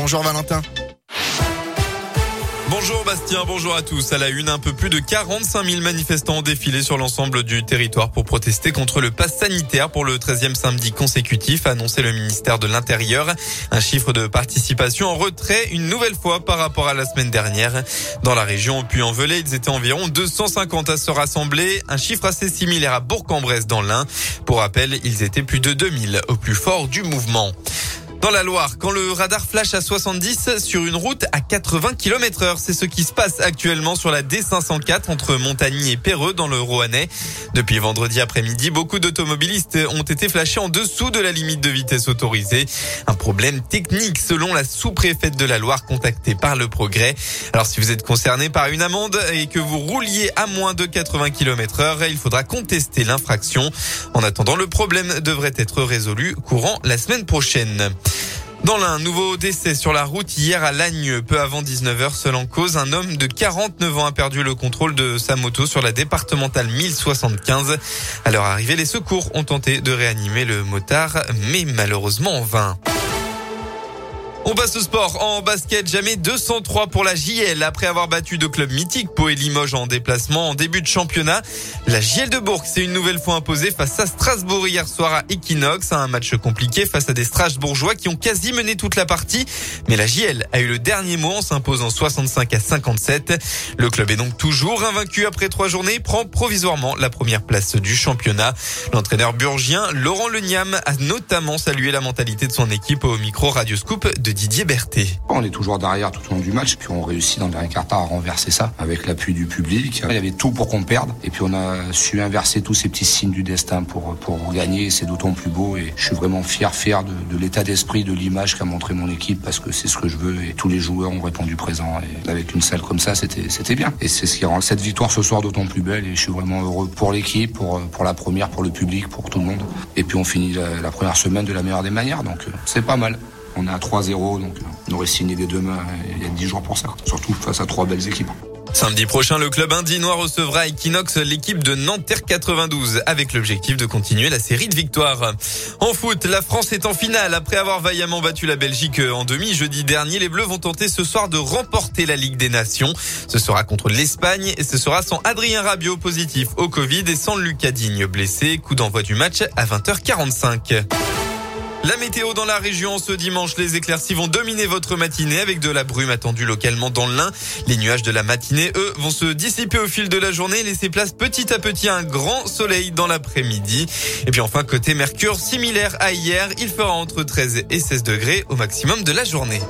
Bonjour Valentin. Bonjour Bastien, bonjour à tous. À la une, un peu plus de 45 000 manifestants ont défilé sur l'ensemble du territoire pour protester contre le pass sanitaire pour le 13e samedi consécutif, annoncé le ministère de l'Intérieur. Un chiffre de participation en retrait une nouvelle fois par rapport à la semaine dernière. Dans la région Puy-en-Velay, ils étaient environ 250 à se rassembler, un chiffre assez similaire à Bourg-en-Bresse dans l'Ain. Pour rappel, ils étaient plus de 2000 au plus fort du mouvement. Dans la Loire, quand le radar flash à 70 sur une route à 80 km heure, c'est ce qui se passe actuellement sur la D504 entre Montagny et Perreux dans le Roannais. Depuis vendredi après-midi, beaucoup d'automobilistes ont été flashés en dessous de la limite de vitesse autorisée. Un problème technique selon la sous-préfète de la Loire contactée par le Progrès. Alors si vous êtes concerné par une amende et que vous rouliez à moins de 80 km heure, il faudra contester l'infraction. En attendant, le problème devrait être résolu courant la semaine prochaine. Dans l'un, nouveau décès sur la route hier à Lagne, peu avant 19h, seul en cause, un homme de 49 ans a perdu le contrôle de sa moto sur la départementale 1075. À leur arrivée, les secours ont tenté de réanimer le motard, mais malheureusement en vain. On passe au sport. En basket, jamais 203 pour la JL. Après avoir battu deux clubs mythiques, Pau et Limoges en déplacement en début de championnat. La JL de Bourg s'est une nouvelle fois imposée face à Strasbourg hier soir à Equinox. Un match compliqué face à des Strasbourgeois qui ont quasi mené toute la partie. Mais la JL a eu le dernier mot en s'imposant 65 à 57. Le club est donc toujours invaincu après trois journées, prend provisoirement la première place du championnat. L'entraîneur burgien Laurent Leniam a notamment salué la mentalité de son équipe au micro Radio Scoop de Didier Berthet. On est toujours derrière tout au long du match, puis on réussit dans le dernier quart à renverser ça avec l'appui du public. Il y avait tout pour qu'on perde, et puis on a su inverser tous ces petits signes du destin pour, pour gagner. C'est d'autant plus beau, et je suis vraiment fier, fier de, l'état d'esprit, de l'image qu'a montré mon équipe, parce que c'est ce que je veux, et tous les joueurs ont répondu présent. Et avec une salle comme ça, c'était bien. Et c'est ce qui rend cette victoire ce soir d'autant plus belle, et je suis vraiment heureux pour l'équipe, pour, pour la première, pour le public, pour tout le monde. Et puis on finit la, la première semaine de la meilleure des manières, donc euh, c'est pas mal. On est à 3-0, donc on aurait signé des deux mains il y a 10 jours pour ça. Surtout face à trois belles équipes. Samedi prochain, le club indinois recevra Equinox l'équipe de Nanterre 92 avec l'objectif de continuer la série de victoires. En foot, la France est en finale. Après avoir vaillamment battu la Belgique en demi jeudi dernier, les Bleus vont tenter ce soir de remporter la Ligue des Nations. Ce sera contre l'Espagne et ce sera sans Adrien Rabiot positif au Covid et sans Lucas Digne blessé. Coup d'envoi du match à 20h45. La météo dans la région ce dimanche, les éclaircies vont dominer votre matinée avec de la brume attendue localement dans l'Ain. Les nuages de la matinée, eux, vont se dissiper au fil de la journée, laisser place petit à petit à un grand soleil dans l'après-midi. Et puis enfin, côté Mercure, similaire à hier, il fera entre 13 et 16 degrés au maximum de la journée.